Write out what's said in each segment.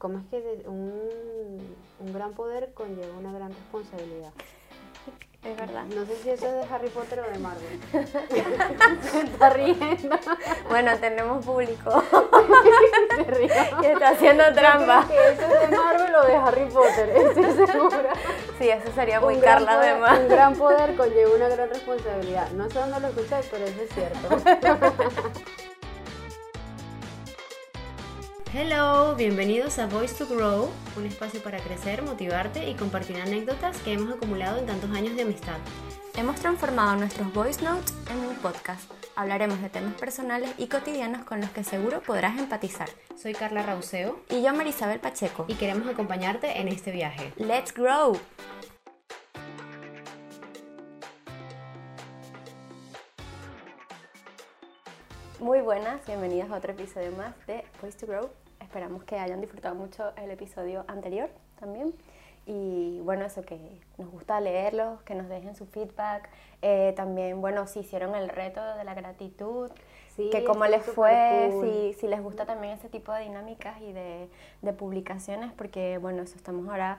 ¿cómo es que un, un gran poder conlleva una gran responsabilidad? Es verdad. No sé si eso es de Harry Potter o de Marvel. Se está riendo. Bueno, tenemos público Se rió. que está haciendo trampa. Creo que eso es de Marvel o de Harry Potter, estoy segura. Sí, eso sería muy Un Carla poder- además. Un gran poder conlleva una gran responsabilidad. No sé dónde lo escuché, pero eso es cierto. Hello, bienvenidos a Voice to Grow, un espacio para crecer, motivarte y compartir anécdotas que hemos acumulado en tantos años de amistad. Hemos transformado nuestros voice notes en un podcast. Hablaremos de temas personales y cotidianos con los que seguro podrás empatizar. Soy Carla Rauseo Y yo, Marisabel Pacheco. y queremos acompañarte en este viaje. ¡Let's grow! Muy buenas, bienvenidas a otro episodio más de Voice to Grow. Esperamos que hayan disfrutado mucho el episodio anterior también. Y bueno, eso que nos gusta leerlos, que nos dejen su feedback. Eh, también, bueno, si hicieron el reto de la gratitud, Sí, que cómo les fue, cool. si, si les gusta también ese tipo de dinámicas y de, de publicaciones, porque bueno, eso estamos ahora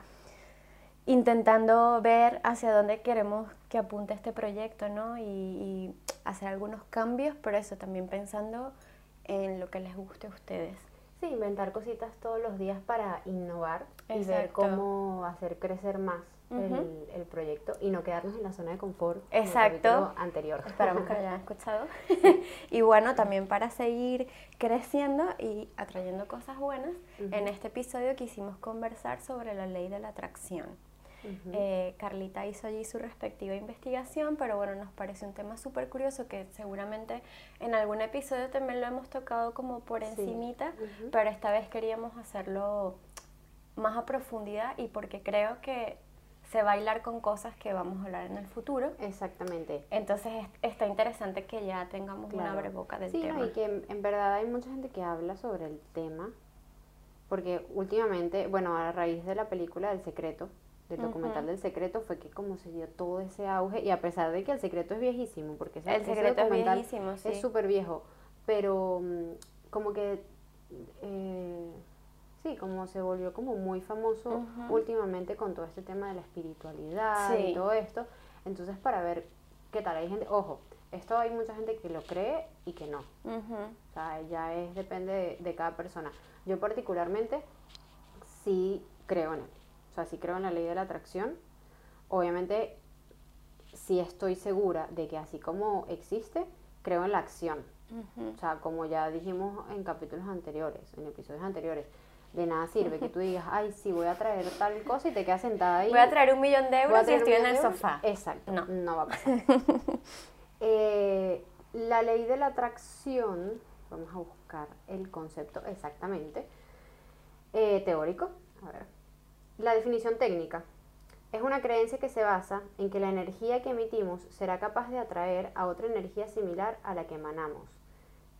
intentando ver hacia dónde queremos que apunte este proyecto, ¿no? Y, y hacer algunos cambios, pero eso también pensando en lo que les guste a ustedes. Sí, inventar cositas todos los días para innovar y ver Exacto. cómo hacer crecer más Ujú. el, el proyecto y no quedarnos en la zona de confort. el Exacto. capítulo anterior. Esperamos que lo hayan escuchado. y bueno, también para seguir creciendo y atrayendo cosas buenas, en este episodio quisimos conversar sobre la ley de la atracción. Eh, Carlita hizo allí su respectiva investigación, pero bueno, nos parece un tema súper curioso que seguramente en algún episodio también lo hemos tocado como por Sí. encimita, Ujú. pero esta vez queríamos hacerlo más a profundidad y porque creo que se va a hilar con cosas que vamos a hablar en el futuro. Exactamente. Entonces es- está interesante que ya tengamos una Claro. abreboca del sí, no, tema. y que en, en verdad hay mucha gente que habla sobre el tema, porque últimamente, bueno, a raíz de la película del secreto, del documental del secreto, fue que como se dio todo ese auge, y a pesar de que el secreto es viejísimo, porque ese, El ese secreto es documental es súper viejo, pero mm, como que, eh, sí, como se volvió como muy famoso últimamente con todo este tema de la espiritualidad Sí. y todo esto, entonces para ver qué tal, hay gente, ojo, esto hay mucha gente que lo cree y que no, o sea, ya es, depende de, de cada persona. Yo particularmente sí creo en él. O sea, sí creo en la ley de la atracción. Obviamente, sí estoy segura de que así como existe, creo en la acción. O sea, como ya dijimos en capítulos anteriores, en episodios anteriores, de nada sirve que tú digas, ay, sí, voy a traer tal cosa y te quedas sentada ahí. Voy a traer un millón de euros y estoy en el sofá. Exacto, No. no, va a pasar. Eh, la ley de la atracción, vamos a buscar el concepto exactamente, eh, teórico. A ver. La definición técnica. Es una creencia que se basa en que la energía que emitimos será capaz de atraer a otra energía similar a la que emanamos.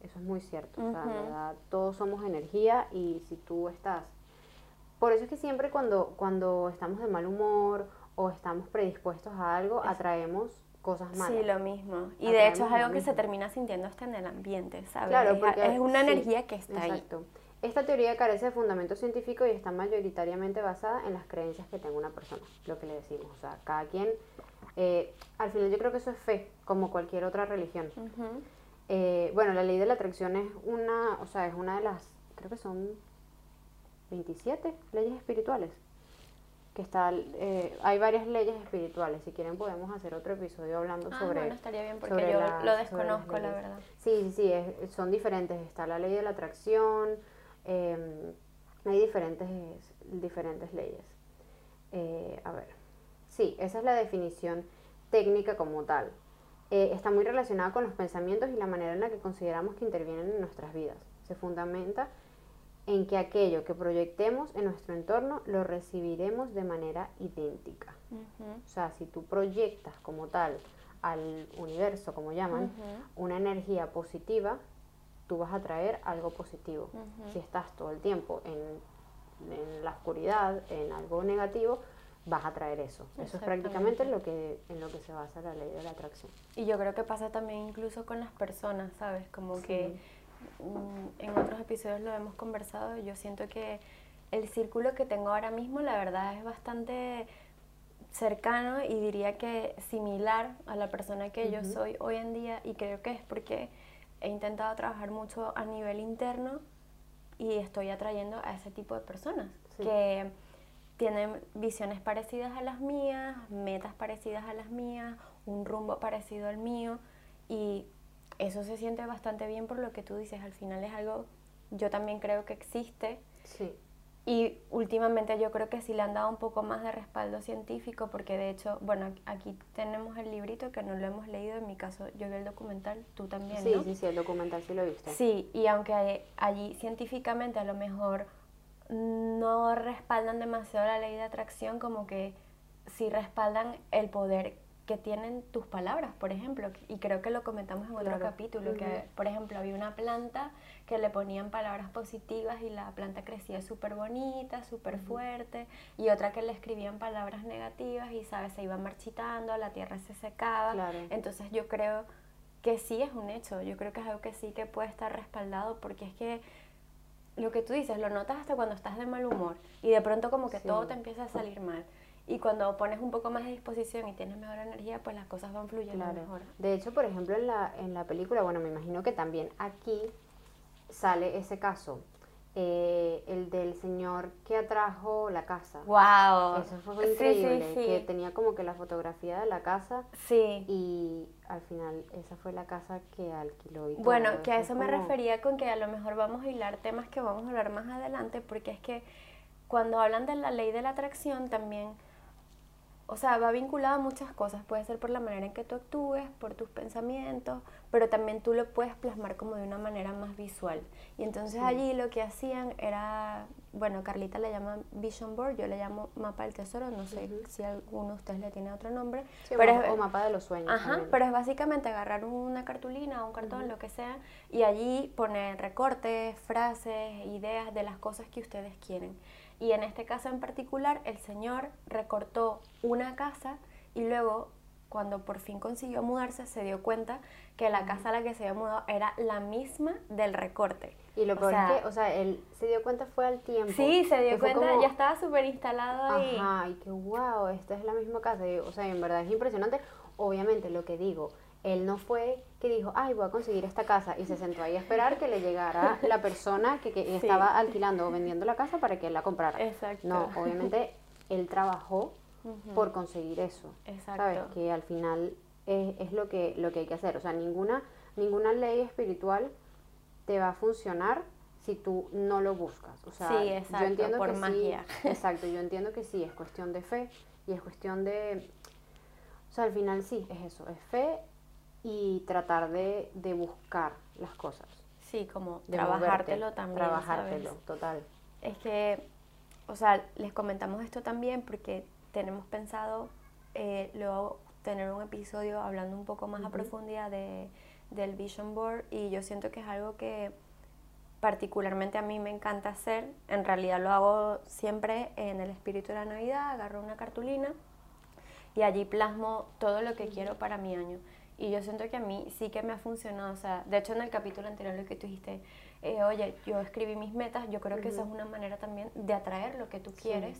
Eso es muy cierto. O sea, en Ujú. verdad, todos somos energía y si tú estás por eso es que siempre cuando, cuando estamos de mal humor o estamos predispuestos a algo, atraemos cosas malas. Sí, lo mismo. Y de hecho es algo que se termina sintiendo hasta en el ambiente, ¿sabes? Claro, es, porque es una sí, energía que está ahí. Exacto. Esta teoría carece de fundamento científico y está mayoritariamente basada en las creencias que tenga una persona, lo que le decimos. O sea, cada quien, eh, al final yo creo que eso es fe, como cualquier otra religión. Ujú. Eh, bueno, la ley de la atracción es una, o sea, es una de las, creo que son 27 leyes espirituales. Que está, eh, hay varias leyes espirituales. Si quieren podemos hacer otro episodio hablando Ah, sobre. bueno, estaría bien porque yo las- lo desconozco, la verdad. Sí, sí, sí, es- son diferentes. Está la ley de la atracción, eh, hay diferentes, diferentes leyes. Eh, a ver, sí, esa es la definición técnica como tal. Eh, está muy relacionada con los pensamientos y la manera en la que consideramos que intervienen en nuestras vidas. Se fundamenta en que aquello que proyectemos en nuestro entorno lo recibiremos de manera idéntica. Ujú. O sea, si tú proyectas como tal al universo, como llaman, Ujú. una energía positiva, tú vas a traer algo positivo. Ujú. Si estás todo el tiempo en, en la oscuridad, en algo negativo, vas a traer eso. Eso es prácticamente lo que, en lo que se basa la ley de la atracción. Y yo creo que pasa también incluso con las personas, ¿sabes? Como que mm, en otros episodios lo hemos conversado, yo siento que el círculo que tengo ahora mismo, la verdad, es bastante cercano y diría que similar a la persona que yo soy hoy en día y creo que es porque he intentado trabajar mucho a nivel interno y estoy atrayendo a ese tipo de personas que tienen visiones parecidas a las mías, metas parecidas a las mías, un rumbo parecido al mío y eso se siente bastante bien por lo que tú dices, al final es algo, yo también creo que existe. Sí. Y últimamente yo creo que sí le han dado un poco más de respaldo científico, porque de hecho, bueno, aquí tenemos el librito que no lo hemos leído, en mi caso yo vi el documental, tú también. Sí, sí, sí, el documental sí lo viste. Sí, y aunque allí científicamente a lo mejor no respaldan demasiado la ley de atracción, como que sí respaldan el poder que tienen tus palabras, por ejemplo, y creo que lo comentamos en otro capítulo, que por ejemplo había una planta que le ponían palabras positivas y la planta crecía súper bonita, súper fuerte, y otra que le escribían palabras negativas y, ¿sabes? Se iba marchitando, la tierra se secaba. Entonces yo creo que sí es un hecho, yo creo que es algo que sí que puede estar respaldado porque es que lo que tú dices, lo notas hasta cuando estás de mal humor y de pronto como que todo te empieza a salir mal. Y cuando pones un poco más de disposición y tienes mejor energía, pues las cosas van fluyendo mejor. De hecho, por ejemplo, en la, en la película, bueno, me imagino que también aquí sale ese caso. Eh, el del señor que atrajo la casa. ¡Wow! Eso fue increíble. Que tenía como que la fotografía de la casa. Sí. Y al final esa fue la casa que alquiló. Y bueno, que a eso me refería con que a lo mejor vamos a hilar temas que vamos a hablar más adelante, porque es que cuando hablan de la ley de la atracción también o sea, va vinculado a muchas cosas. Puede ser por la manera en que tú actúes, por tus pensamientos, pero también tú lo puedes plasmar como de una manera más visual. Y entonces allí lo que hacían era, bueno, Carlita le llama Vision Board, yo le llamo mapa del tesoro, no sé si alguno de ustedes le tiene otro nombre. pero es, o mapa de los sueños. Ajá, pero es básicamente agarrar una cartulina, un cartón, lo que sea, y allí poner recortes, frases, ideas de las cosas que ustedes quieren. Y en este caso en particular, el señor recortó una casa y luego, cuando por fin consiguió mudarse, se dio cuenta que la casa a la que se había mudado era la misma del recorte. Y lo peor es que, o sea, él se dio cuenta fue al tiempo. Sí, se dio cuenta, ya estaba súper instalado ahí. Ajá, y que wow, esta es la misma casa. o sea, en verdad es impresionante. Obviamente, lo que digo, él no fue que dijo, ay, voy a conseguir esta casa y se sentó ahí a esperar que le llegara la persona que, estaba alquilando o vendiendo la casa para que él la comprara. Exacto. No, obviamente él trabajó por conseguir eso. Exacto. ¿Sabes? Que al final es, lo, que, lo que hay que hacer. O sea, ninguna, ninguna ley espiritual te va a funcionar si tú no lo buscas. O sea, sí, exacto, yo entiendo por magia. exacto, yo entiendo que sí, es cuestión de fe y es cuestión de... O sea, al final sí, es eso, es fe y tratar de, de buscar las cosas. Sí, como trabajártelo también. Trabajártelo, total. Es que, o sea, les comentamos esto también porque tenemos pensado eh, luego tener un episodio hablando un poco más a profundidad de, del Vision Board y yo siento que es algo que particularmente a mí me encanta hacer. En realidad lo hago siempre en el espíritu de la Navidad, agarro una cartulina y allí plasmo todo lo que quiero para mi año. Y yo siento que a mí sí que me ha funcionado. O sea, de hecho en el capítulo anterior lo que tú dijiste, eh, oye, yo escribí mis metas, yo creo que esa es una manera también de atraer lo que tú quieres.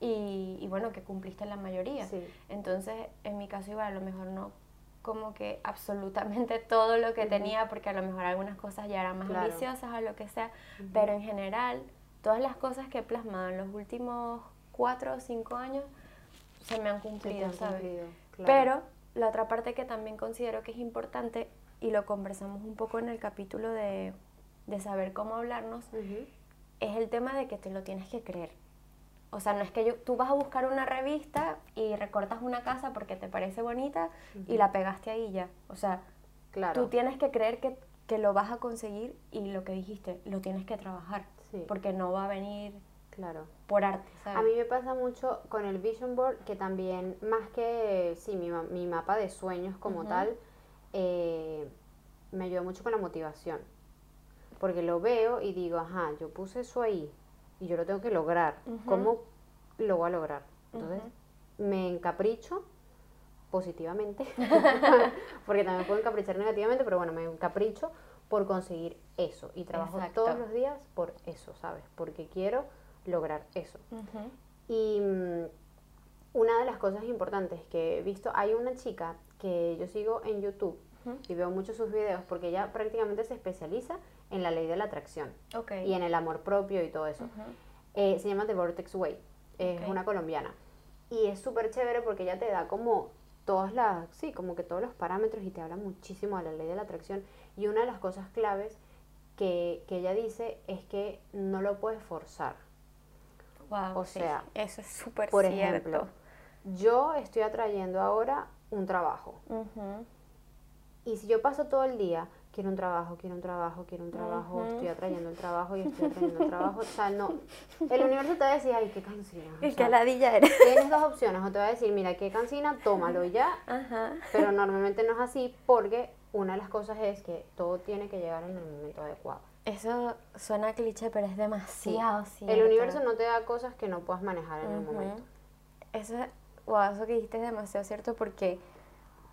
Y, y, bueno, que cumpliste la mayoría. Entonces, en mi caso igual, a lo mejor no como que absolutamente todo lo que tenía, porque a lo mejor algunas cosas ya eran más ambiciosas o lo que sea, pero en general, todas las cosas que he plasmado en los últimos cuatro o cinco años se me han cumplido, ¿sabes? Pero la otra parte que también considero que es importante, y lo conversamos un poco en el capítulo de, saber cómo hablarnos, es el tema de que te lo tienes que creer. O sea, no es que yo, tú vas a buscar una revista y recortas una casa porque te parece bonita y la pegaste ahí ya. O sea, claro. tú tienes que creer que, lo vas a conseguir y lo que dijiste, lo tienes que trabajar. Porque no va a venir Claro. Por arte, A mí me pasa mucho con el Vision Board que también, más que, sí, mi, mi mapa de sueños como tal, eh, me ayuda mucho con la motivación. Porque lo veo y digo, ajá, yo puse eso ahí y yo lo tengo que lograr. ¿Cómo lo voy a lograr? Entonces, me encapricho positivamente, porque también puedo encaprichar negativamente, pero bueno, me encapricho por conseguir eso y trabajo todos los días por eso, ¿sabes? Porque quiero lograr eso. Y mm, una de las cosas importantes que he visto, hay una chica que yo sigo en YouTube y veo muchos sus videos porque ella prácticamente se especializa en la ley de la atracción y en el amor propio y todo eso. Eh, se llama The Vortex Way, es una colombiana. Y es súper chévere porque ella te da como todas las, sí, como que todos los parámetros y te habla muchísimo de la ley de la atracción. Y una de las cosas claves que, que ella dice es que no lo puedes forzar. Wow, O sí, sea, eso es súper Por cierto. ejemplo, yo estoy atrayendo ahora un trabajo. Ujú. Y si yo paso todo el día, quiero un trabajo, quiero un trabajo, quiero un trabajo, estoy atrayendo el trabajo y estoy atrayendo el trabajo, o sea, no, el universo te va a decir, ay, qué cansina. o sea, qué ladilla eres. tienes dos opciones, o te va a decir, mira, qué cansina, tómalo ya, Ajá. pero normalmente no es así porque una de las cosas es que todo tiene que llegar en el momento adecuado. Eso suena cliché, pero es demasiado cierto. El universo no te da cosas que no puedas manejar en el momento. Eso, wow, eso que dijiste es demasiado cierto porque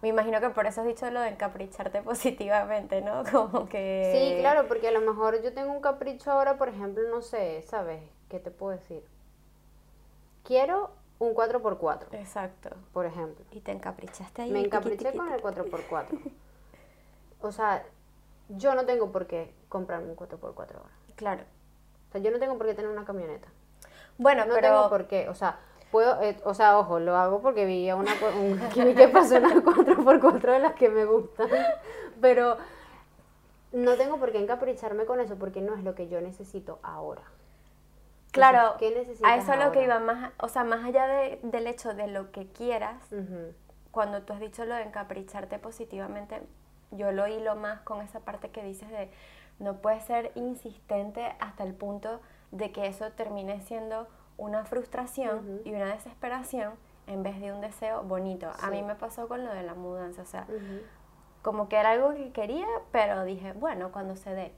me imagino que por eso has dicho lo de encapricharte positivamente, ¿no? Como que... Sí, claro, porque a lo mejor yo tengo un capricho ahora, por ejemplo, no sé, ¿sabes? ¿Qué te puedo decir? Quiero un 4x4, Exacto. por ejemplo. Y te encaprichaste ahí. Me encapriché con el 4x4. O sea, yo no tengo por qué comprarme un 4x4 ahora. Claro. O sea, yo no tengo por qué tener una camioneta. Bueno, No pero... tengo por qué, o sea, puedo, eh, o sea, ojo, lo hago porque vi a una, un, que pasó una 4x4 de las que me gustan, pero no tengo por qué encapricharme con eso porque no es lo que yo necesito ahora. Claro, Entonces, ¿qué a eso es lo que ahora? iba más, o sea, más allá de- del hecho de lo que quieras, cuando tú has dicho lo de encapricharte positivamente, yo lo hilo más con esa parte que dices de no puedes ser insistente hasta el punto de que eso termine siendo una frustración y una desesperación en vez de un deseo bonito. A mí me pasó con lo de la mudanza, o sea, como que era algo que quería, pero dije, bueno, cuando se dé.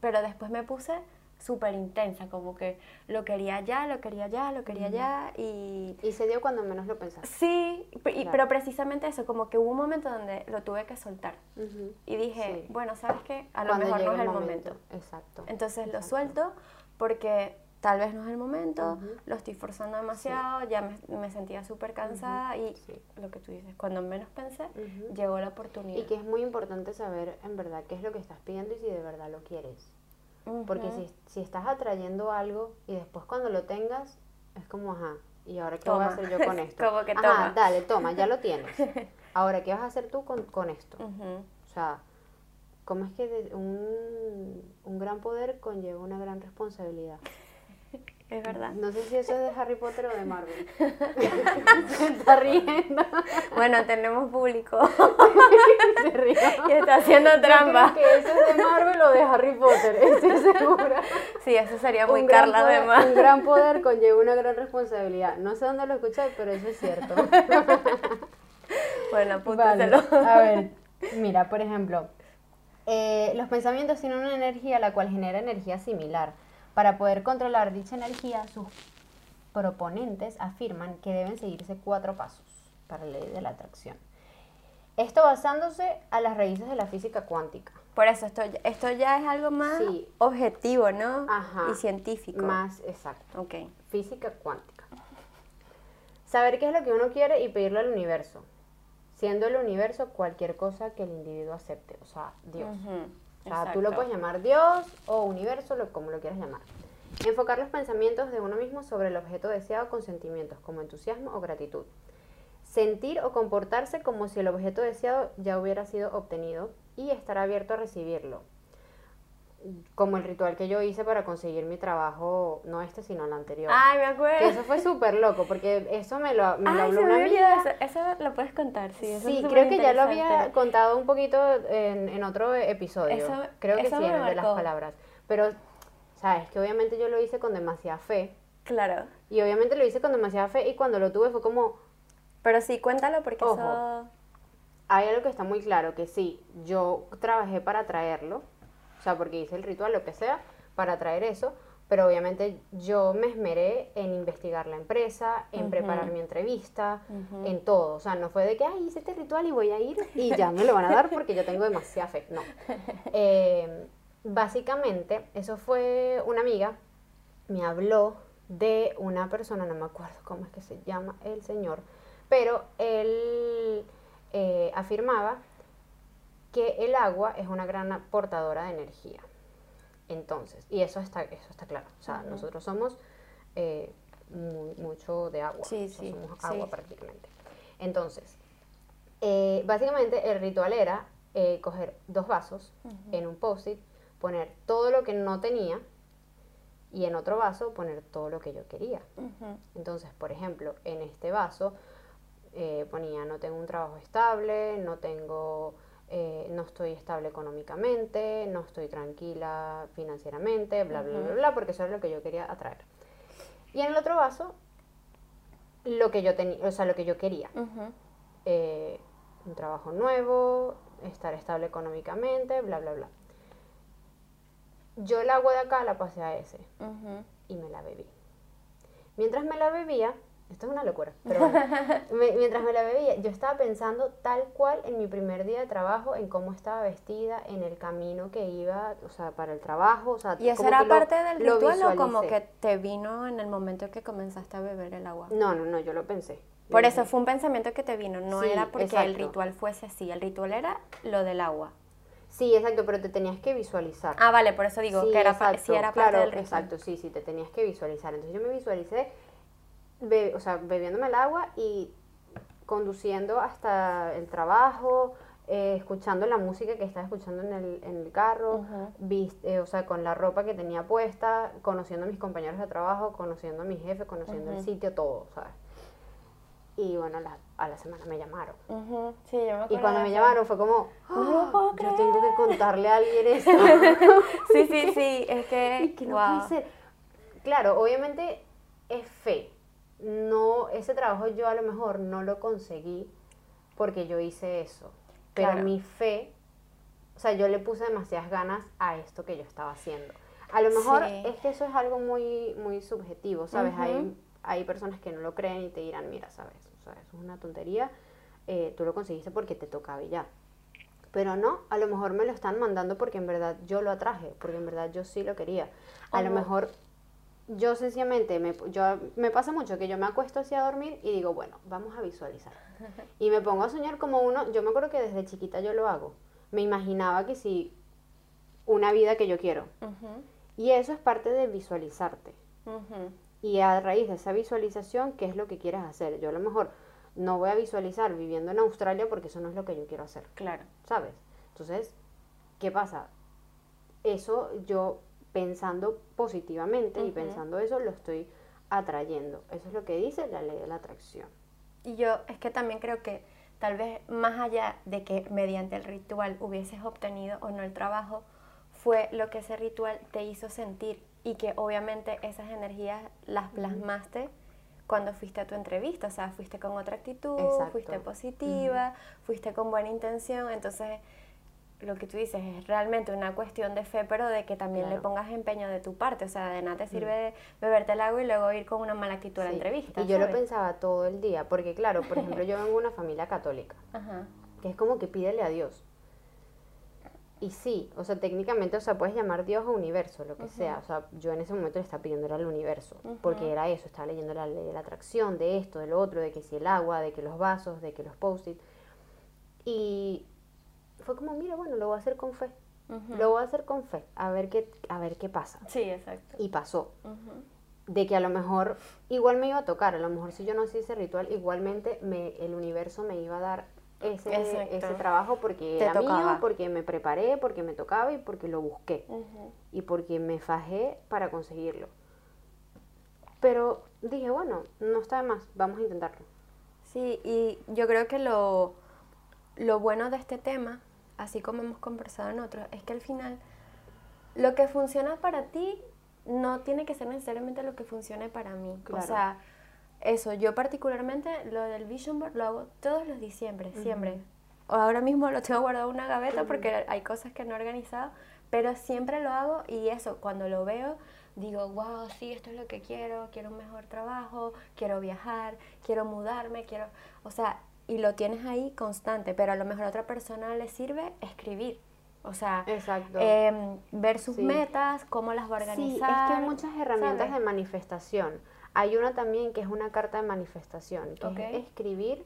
Pero después me puse súper intensa, como que lo quería ya, lo quería ya, lo quería ya y Y se dio cuando menos lo pensaste. Sí, pe- y- Claro. pero precisamente eso, como que hubo un momento donde lo tuve que soltar. Y dije, Sí. bueno, ¿sabes qué? A lo Cuando mejor no es el momento. Exacto. Entonces lo suelto porque tal vez no es el momento, lo estoy forzando demasiado, ya me, me sentía súper cansada y sí. lo que tú dices, cuando menos pensé, llegó la oportunidad. Y que es muy importante saber en verdad qué es lo que estás pidiendo y si de verdad lo quieres. Porque si, si estás atrayendo algo y después cuando lo tengas, es como, ajá, ¿y ahora qué voy a Toma. hacer yo con esto? Como que ajá, toma. dale, toma, ya lo tienes. Ahora, ¿qué vas a hacer tú con, con esto? O sea, ¿cómo es que de- un, un gran poder conlleva una gran responsabilidad? Es verdad. No sé si eso es de Harry Potter o de Marvel. Se está riendo. Bueno, tenemos público Se rió. y está haciendo Yo trampa. creo que eso es de Marvel o de Harry Potter, estoy segura. Sí, eso sería muy un gran Carla poder. Un gran poder conlleva una gran responsabilidad. No sé dónde lo escuché, pero eso es cierto. Bueno, Vale, apúntaselo. A ver, mira, por ejemplo, eh, los pensamientos tienen una energía la cual genera energía similar. Para poder controlar dicha energía, sus proponentes afirman que deben seguirse cuatro pasos para la ley de la atracción. Esto basándose a las raíces de la física cuántica. Por eso, esto, ya- esto ya es algo más Sí. objetivo, ¿no? Ajá. Y científico. Más exacto. Ok. Física cuántica. Saber qué es lo que uno quiere y pedirlo al universo. Siendo el universo cualquier cosa que el individuo acepte. O sea, Dios. O sea, tú lo puedes llamar Dios o universo, lo, como lo quieras llamar. Enfocar los pensamientos de uno mismo sobre el objeto deseado con sentimientos como entusiasmo o gratitud. Sentir o comportarse como si el objeto deseado ya hubiera sido obtenido y estar abierto a recibirlo. Como el ritual que yo hice para conseguir mi trabajo, no este, sino el anterior. Ay, me Que acuerdo. eso fue súper loco, porque eso me lo, me lo Ay, habló se una amiga. eso. Eso lo puedes contar, sí. eso es Sí, creo que ya lo había contado un poquito en, en otro episodio. Eso- creo que sí, en de las palabras. Pero, sabes, que obviamente yo lo hice con demasiada fe. Claro. Y obviamente lo hice con demasiada fe y cuando lo tuve fue como, Pero sí, cuéntalo porque Ojo. eso... hay algo que está muy claro, que sí, yo trabajé para traerlo, o sea, porque hice el ritual, lo que sea, para traer eso, pero obviamente yo me esmeré en investigar la empresa, en preparar mi entrevista, en todo, o sea, no fue de que, ay, hice este ritual y voy a ir y ya me lo van a dar porque yo tengo demasiada fe, no. Eh, básicamente, eso fue una amiga me habló de una persona, no me acuerdo cómo es que se llama el señor, pero él eh, afirmaba que el agua es una gran aportadora de energía. Entonces, y eso está, eso está claro. O sea, nosotros somos eh, mucho de agua. Sí, sí, somos agua prácticamente. Entonces, eh, básicamente el ritual era eh, coger dos vasos en un post-it, poner todo lo que no tenía y en otro vaso poner todo lo que yo quería. Entonces, por ejemplo, en este vaso ponía no tengo un trabajo estable, no tengo eh, no estoy estable económicamente, no estoy tranquila financieramente, bla, bla, bla, bla, porque eso es lo que yo quería atraer. Y en el otro vaso, lo que yo tenía, o sea, lo que yo quería. Eh, un trabajo nuevo, estar estable económicamente, bla, bla, bla. Yo el agua de acá la pasé a ese y me la bebí. Mientras me la bebía, esto es una locura, pero mientras me la bebía, yo estaba pensando tal cual en mi primer día de trabajo, en cómo estaba vestida, en el camino que iba, o sea, para el trabajo, o sea, ¿Y eso era parte del ritual o como que te vino en el momento que comenzaste a beber el agua? No, no, no, yo lo pensé. Por eso fue un pensamiento que te vino, no era porque el ritual fuese así, el ritual era lo del agua. Sí, exacto, pero te tenías que visualizar. Ah, vale, por eso digo que era, sí era parte del ritual. Exacto, sí, sí, te tenías que visualizar. Entonces yo me visualicé o sea, bebiéndome el agua y conduciendo hasta el trabajo, eh, escuchando la música que estaba escuchando en el, en el carro, eh, o sea, con la ropa que tenía puesta, conociendo a mis compañeros de trabajo, conociendo a mi jefe, conociendo el sitio, todo, ¿sabes? Y bueno, a la semana me llamaron. y cuando me llamaron fue como, oh, yo tengo que contarle a alguien esto. sí, sí, sí, es que, no puede ser. Claro, obviamente es fe, no, ese trabajo yo a lo mejor no lo conseguí porque yo hice eso. Pero mi fe, o sea, yo le puse demasiadas ganas a esto que yo estaba haciendo. A lo mejor es que eso es algo muy, muy subjetivo, ¿sabes? hay, hay personas que no lo creen y te dirán, mira, ¿sabes? O sea, eso es una tontería, eh, tú lo conseguiste porque te tocaba y ya. Pero no, a lo mejor me lo están mandando porque en verdad yo lo atraje, porque en verdad yo sí lo quería. A lo mejor yo sencillamente, me, yo, me pasa mucho que yo me acuesto así a dormir y digo, bueno, vamos a visualizar. Y me pongo a soñar como uno, yo me acuerdo que desde chiquita yo lo hago. Me imaginaba que si una vida que yo quiero. Y eso es parte de visualizarte. Y a raíz de esa visualización, ¿qué es lo que quieres hacer? Yo a lo mejor no voy a visualizar viviendo en Australia porque eso no es lo que yo quiero hacer. Claro. ¿Sabes? Entonces, ¿qué pasa? Eso yo pensando positivamente y pensando eso lo estoy atrayendo. Eso es lo que dice la ley de la atracción. Y yo es que también creo que tal vez más allá de que mediante el ritual hubieses obtenido o no el trabajo, fue lo que ese ritual te hizo sentir y que obviamente esas energías las plasmaste cuando fuiste a tu entrevista, o sea, fuiste con otra actitud, fuiste positiva, fuiste con buena intención, entonces lo que tú dices es realmente una cuestión de fe, pero de que también le pongas empeño de tu parte. O sea, de nada te mm. sirve beberte el agua y luego ir con una mala actitud a la entrevista. Y yo lo pensaba todo el día, porque claro, por ejemplo, yo vengo de una familia católica, que es como que pídele a Dios. Y sí, o sea, técnicamente, o sea, puedes llamar Dios o universo, lo que sea. O sea, yo en ese momento le estaba pidiendo al universo, porque era eso, estaba leyendo la ley de la atracción, de esto, de lo otro, de que si el agua, de que los vasos, de que los post-it. Y fue como, mira, bueno, lo voy a hacer con fe. Lo voy a hacer con fe, a ver qué, a ver qué pasa. Sí, exacto. Y pasó. De que a lo mejor igual me iba a tocar, a lo mejor si yo no hacía ese ritual, igualmente me, el universo me iba a dar ese, ese trabajo porque era mío, porque me preparé, porque me tocaba y porque lo busqué. Y porque me fajé para conseguirlo. Pero dije, bueno, no está de más, vamos a intentarlo. Sí, y yo creo que lo, lo bueno de este tema así como hemos conversado en otros, es que al final lo que funciona para ti no tiene que ser necesariamente lo que funcione para mí. O sea, eso, yo particularmente lo del Vision Board lo hago todos los diciembre, siempre. Ahora mismo lo tengo guardado en una gaveta porque hay cosas que no he organizado, pero siempre lo hago y eso, cuando lo veo, digo, wow, sí, esto es lo que quiero, quiero un mejor trabajo, quiero viajar, quiero mudarme, quiero, o sea, y lo tienes ahí constante, pero a lo mejor a otra persona le sirve escribir. O sea, em, ver sus Sí. metas, cómo las va a Sí, organizar. es que hay muchas herramientas ¿sabes? de manifestación. Hay una también que es una carta de manifestación, que es escribir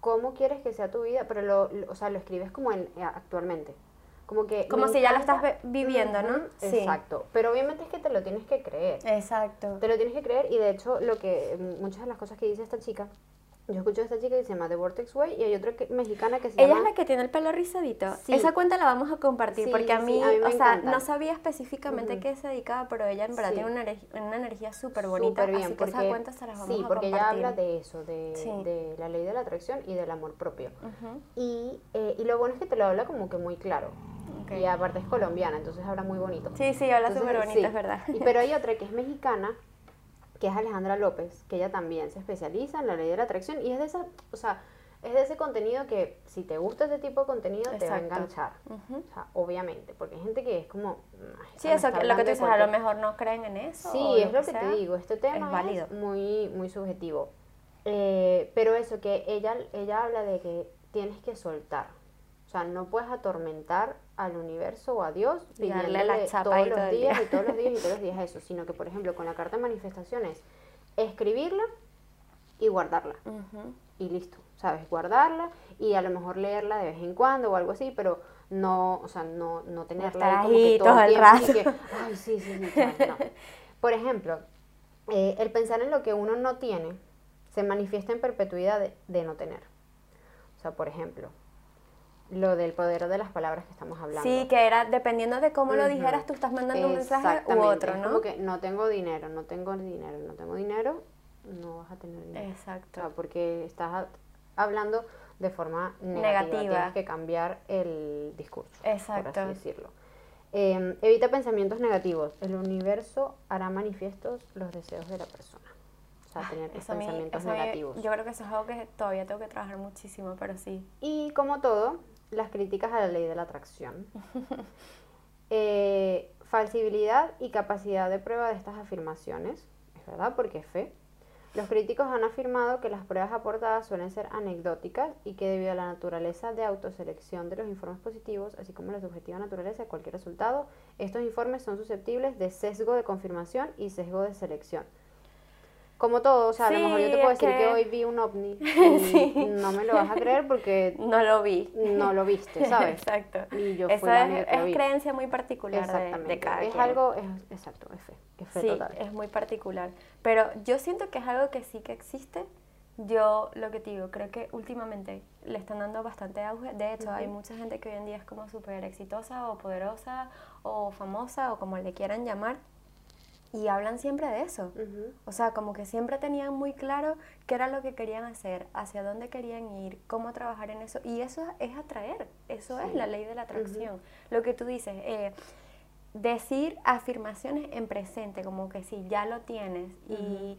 cómo quieres que sea tu vida, pero lo, lo- o sea, lo escribes como en eh, actualmente. Como que Como si ya lo estás viviendo, ¿no? Sí. Exacto. Pero obviamente es que te lo tienes que creer. Exacto. Te lo tienes que creer y de hecho lo que muchas de las cosas que dice esta chica, yo escucho a esta chica que se llama The Vortex Way y hay otra que- mexicana que se Ella llama es la que tiene el pelo rizadito. Sí. Esa cuenta la vamos a compartir Sí, porque a sí, mí, a mí me o sea, no sabía específicamente qué se dedicaba, pero ella en verdad Sí. tiene una, una energía súper bonita. Súper bien, así que esa porque- cuenta se las vamos sí, a porque ella compartir. habla de eso, de, Sí. de la ley de la atracción y del amor propio. Y, eh, y lo bueno es que te lo habla como que muy claro. ok. Y aparte es colombiana, entonces habla muy bonito. Sí, sí, habla súper bonito, sí. es verdad. Y, pero hay otra que es mexicana, que es Alejandra López, que ella también se especializa en la ley de la atracción y es de esa, o sea, es de ese contenido que si te gusta ese tipo de contenido te va a enganchar. O sea, obviamente, porque hay gente que es como... "Ay, Sí, eso, que- lo que tú dices, a lo mejor no creen en eso. Sí, es lo que sea. te digo, este tema es, válido. muy, muy subjetivo. Eh, pero eso, que ella, ella habla de que tienes que soltar. O sea, no puedes atormentar al universo o a Dios Y pidiéndole la chapa todos ahí los todo días día. y todos los días y todos los días eso, sino que, por ejemplo, con la carta de manifestaciones, escribirla y guardarla y listo, ¿sabes? Guardarla y a lo mejor leerla de vez en cuando o algo así, pero no, o sea, no, no tenerla ahí como que todo el y rato. que, ay, sí, sí, sí, claro, no. Por ejemplo, eh, el pensar en lo que uno no tiene se manifiesta en perpetuidad de, de no tener. O sea, por ejemplo, lo del poder de las palabras que estamos hablando. Sí, que era dependiendo de cómo lo dijeras, tú estás mandando un mensaje u otro, es ¿no? como que no tengo dinero, no tengo dinero, no tengo dinero, no vas a tener dinero. O Exacto. sea, porque estás hablando de forma negativa. Negativa. Tienes que cambiar el discurso, por Exacto. así decirlo. Eh, evita pensamientos negativos. El universo hará manifiestos los deseos de la persona. O sea, tener Eso a mí- pensamientos mí- negativos. yo creo que eso es algo que todavía tengo que trabajar muchísimo, pero sí. Y como todo, las críticas a la ley de la atracción. Eh, falsibilidad y capacidad de prueba de estas afirmaciones, es verdad, porque es fe. Los críticos han afirmado que las pruebas aportadas suelen ser anecdóticas y que debido a la naturaleza de autoselección de los informes positivos, así como la subjetiva naturaleza de cualquier resultado, estos informes son susceptibles de sesgo de confirmación y sesgo de selección. Como todo, o sea, a lo Sí, mejor yo te puedo decir que... que- hoy vi un ovni Sí. no me lo vas a creer porque No lo vi. no lo viste, ¿sabes? Exacto. Y yo Eso fui es, es vi. creencia muy particular de, Exactamente. de cada es quien. algo, es, exacto, es fe, es fe sí, total. es muy particular. Pero yo siento que es algo que sí que existe. Yo lo que te digo, creo que últimamente le están dando bastante auge. De hecho, hay mucha gente que hoy en día es como súper exitosa o poderosa o famosa o como le quieran llamar. Y hablan siempre de eso. O sea, como que siempre tenían muy claro qué era lo que querían hacer, hacia dónde querían ir, cómo trabajar en eso. Y eso es atraer, eso es la ley de la atracción. Lo que tú dices, eh, decir afirmaciones en presente, como que sí, ya lo tienes. Y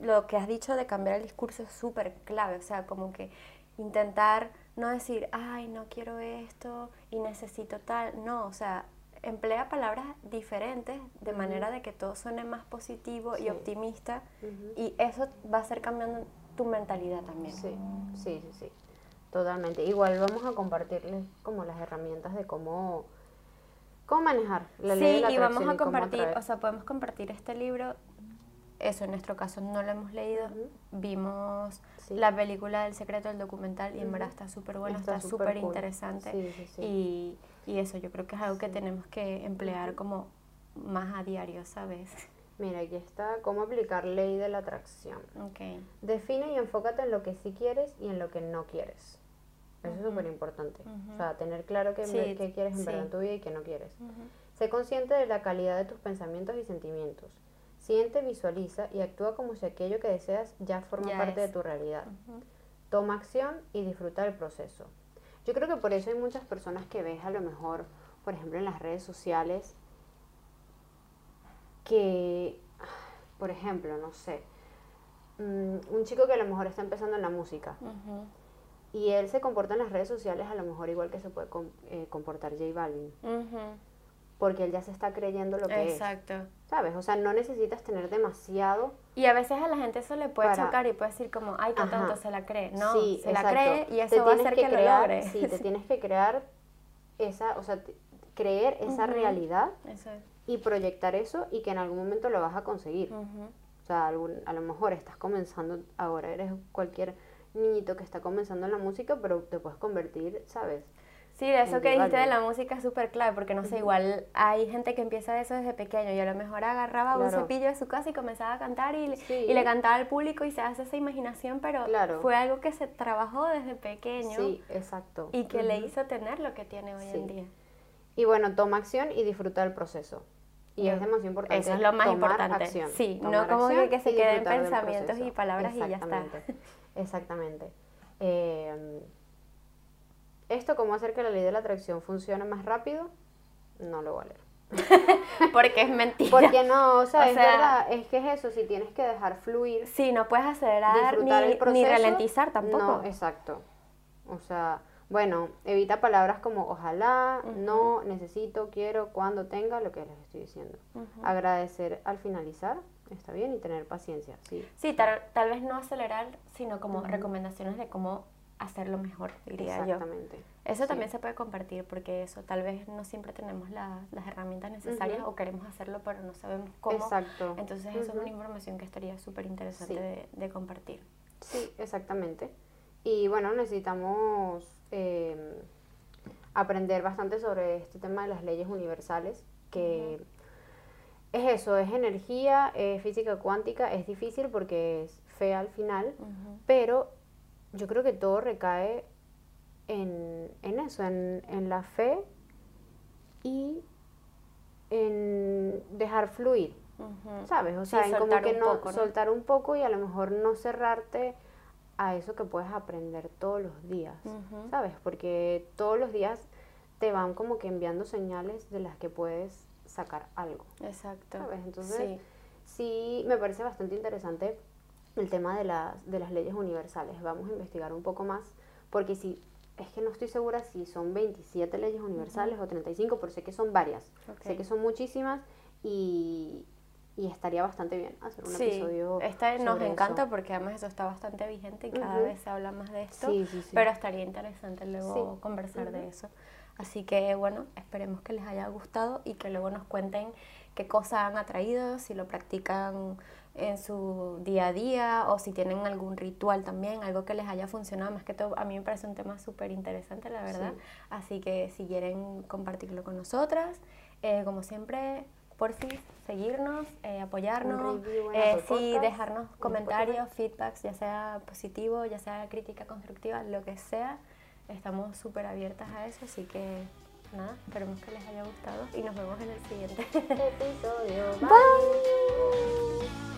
lo que has dicho de cambiar el discurso es súper clave. O sea, como que intentar no decir, ay, no quiero esto y necesito tal. No, o sea, emplea palabras diferentes de manera de que todo suene más positivo Sí. y optimista. Ujú. Y eso va a ser cambiando tu mentalidad también. Sí, sí, sí, sí. Totalmente. Igual vamos a compartirles como las herramientas de cómo, cómo manejar la ley de Sí, la y vamos a compartir, o sea, podemos compartir este libro. Eso en nuestro caso no lo hemos leído. Vimos Sí. la película del secreto del documental y en verdad está súper bueno, Está súper cool. interesante. Sí, sí, sí. Y, y eso yo creo que es algo que tenemos que emplear como más a diario, ¿sabes? Mira, aquí está cómo aplicar ley de la atracción. Ok. Define y enfócate en lo que sí quieres y en lo que no quieres. Eso es súper importante. O sea, tener claro qué, qué quieres en verdad en tu vida y qué no quieres. Sé consciente de la calidad de tus pensamientos y sentimientos. Siente, visualiza y actúa como si aquello que deseas ya forma Ya parte es. de tu realidad. Toma acción y disfruta del proceso. Yo creo que por eso hay muchas personas que ves a lo mejor, por ejemplo, en las redes sociales, que, por ejemplo, no sé, mm, un chico que a lo mejor está empezando en la música y él se comporta en las redes sociales a lo mejor igual que se puede com- eh, comportar J Balvin. Porque él ya se está creyendo lo que es, Exacto. ¿sabes? O sea, no necesitas tener demasiado Y a veces a la gente eso le puede Para- chocar y puede decir como, ay, qué Ajá. tonto se la cree. No, Sí, se la exacto. cree y Te eso va a hacer que, lo crear- logre. Sí, te tienes que crear esa, o sea, creer esa realidad Eso es. y proyectar eso y que en algún momento lo vas a conseguir. O sea, algún- a lo mejor estás comenzando, ahora eres cualquier niñito que está comenzando en la música, pero te puedes convertir, ¿sabes? Sí, de eso que dijiste de la música es súper clave, porque no sé, igual hay gente que empieza eso desde pequeño y a lo mejor agarraba un cepillo de su casa y comenzaba a cantar y, le- Sí. y le cantaba al público y se hace esa imaginación, pero Claro. fue algo que se trabajó desde pequeño Sí, exacto. y que le hizo tener lo que tiene hoy en día. Y bueno, toma acción y disfruta del proceso. Y es demasiado importante. Eso es lo más tomar importante. acción, Sí, no como que- que se queden pensamientos y palabras y ya está. Exactamente, Exactamente. Eh, esto, cómo hacer que la ley de la atracción funcione más rápido, no lo voy a leer. Porque es mentira. Porque no, o sea, O es sea- verdad, es que es eso, si tienes que dejar fluir, Sí, no puedes acelerar ni, el proceso. ni ralentizar tampoco. No, exacto. O sea, bueno, evita palabras como ojalá, no, necesito, quiero, cuando tenga, lo que les estoy diciendo. Agradecer al finalizar, está bien, y tener paciencia, sí. Sí, tal, tal vez no acelerar, sino como recomendaciones de cómo hacerlo mejor, diría yo. Exactamente. Eso Sí. también se puede compartir porque eso tal vez no siempre tenemos la- las herramientas necesarias o queremos hacerlo pero no sabemos cómo. Exacto. Entonces eso es una información que estaría súper interesante Sí. de, de compartir. Sí, exactamente. Y bueno, necesitamos eh, aprender bastante sobre este tema de las leyes universales, que es eso, es energía, es física cuántica, es difícil porque es fea al final, pero yo creo que todo recae en, en eso, en, en la fe y en dejar fluir. ¿Sabes? O Sí, sea, en como que no poco, ¿no? soltar un poco y a lo mejor no cerrarte a eso que puedes aprender todos los días. ¿sabes? Porque todos los días te van como que enviando señales de las que puedes sacar algo, Exacto. ¿sabes? Entonces, sí. sí me parece bastante interesante el tema de las, de las leyes universales. Vamos a investigar un poco más, porque si es que no estoy segura si son 27 leyes universales o 35, pero sé que son varias. Sé Ok. que son muchísimas y, y estaría bastante bien hacer un Sí, episodio. esta nos encanta eso. porque además eso está bastante vigente y cada Ujú. vez se habla más de esto, Sí, sí, pero estaría interesante luego conversar de Ujú. eso. Así que bueno, esperemos que les haya gustado y que luego nos cuenten qué cosas han atraído, si lo practican en su día a día o si tienen algún ritual también, algo que les haya funcionado. Más que todo, a mí me parece un tema súper interesante, la verdad. Sí. Así que si quieren compartirlo con nosotras, eh, como siempre, por si seguirnos, eh, apoyarnos, eh, sí, dejarnos en comentarios, feedbacks, ya sea positivo, ya sea crítica constructiva, lo que sea. Estamos súper abiertas a eso, así que nada, esperemos que les haya gustado y nos vemos en el siguiente. Episodio. Bye.